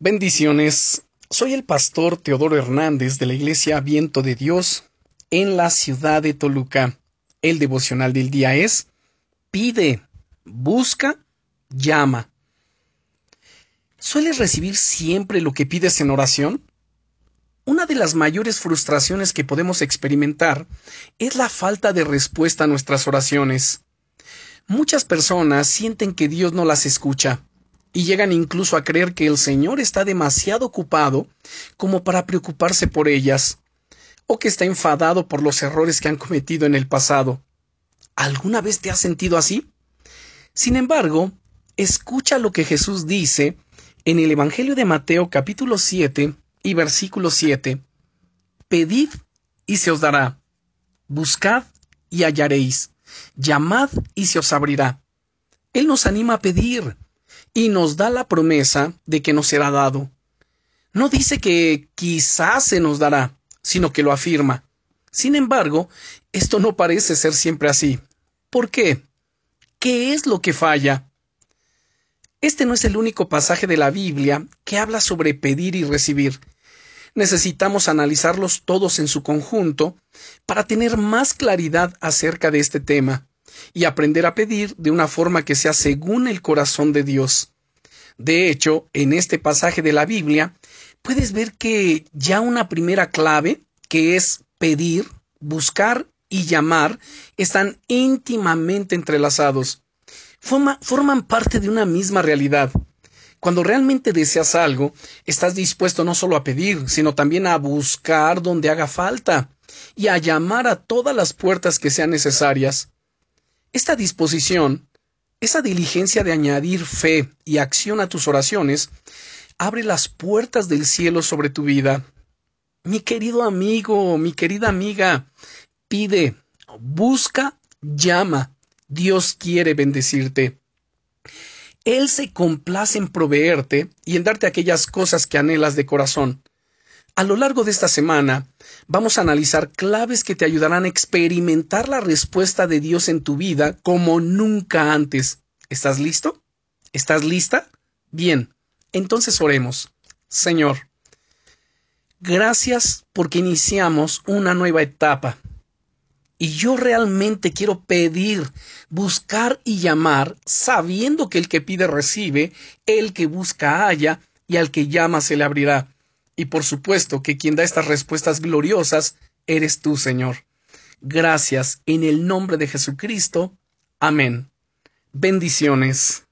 Bendiciones. Soy el pastor Teodoro Hernández de la Iglesia Viento de Dios en la ciudad de Toluca. El devocional del día es Pide, busca, llama. ¿Sueles recibir siempre lo que pides en oración? Una de las mayores frustraciones que podemos experimentar es la falta de respuesta a nuestras oraciones. Muchas personas sienten que Dios no las escucha y llegan incluso a creer que el Señor está demasiado ocupado como para preocuparse por ellas, o que está enfadado por los errores que han cometido en el pasado. ¿Alguna vez te has sentido así? Sin embargo, escucha lo que Jesús dice en el Evangelio de Mateo capítulo 7 y versículo 7. Pedid y se os dará. Buscad y hallaréis. Llamad y se os abrirá. Él nos anima a pedir, y nos da la promesa de que nos será dado. No dice que quizás se nos dará, sino que lo afirma. Sin embargo, esto no parece ser siempre así. ¿Por qué? ¿Qué es lo que falla? Este no es el único pasaje de la Biblia que habla sobre pedir y recibir. Necesitamos analizarlos todos en su conjunto para tener más claridad acerca de este tema y aprender a pedir de una forma que sea según el corazón de Dios. De hecho, en este pasaje de la Biblia, puedes ver que ya una primera clave, que es pedir, buscar y llamar, están íntimamente entrelazados. forman parte de una misma realidad. Cuando realmente deseas algo, estás dispuesto no solo a pedir, sino también a buscar donde haga falta y a llamar a todas las puertas que sean necesarias. Esta disposición, esa diligencia de añadir fe y acción a tus oraciones, abre las puertas del cielo sobre tu vida. Mi querido amigo, mi querida amiga, pide, busca, llama. Dios quiere bendecirte. Él se complace en proveerte y en darte aquellas cosas que anhelas de corazón. A lo largo de esta semana vamos a analizar claves que te ayudarán a experimentar la respuesta de Dios en tu vida como nunca antes. ¿Estás listo? ¿Estás lista? Bien, entonces oremos. Señor, gracias porque iniciamos una nueva etapa. Y yo realmente quiero pedir, buscar y llamar, sabiendo que el que pide recibe, el que busca halla, y al que llama se le abrirá. Y por supuesto que quien da estas respuestas gloriosas eres tú, Señor. Gracias en el nombre de Jesucristo. Amén. Bendiciones.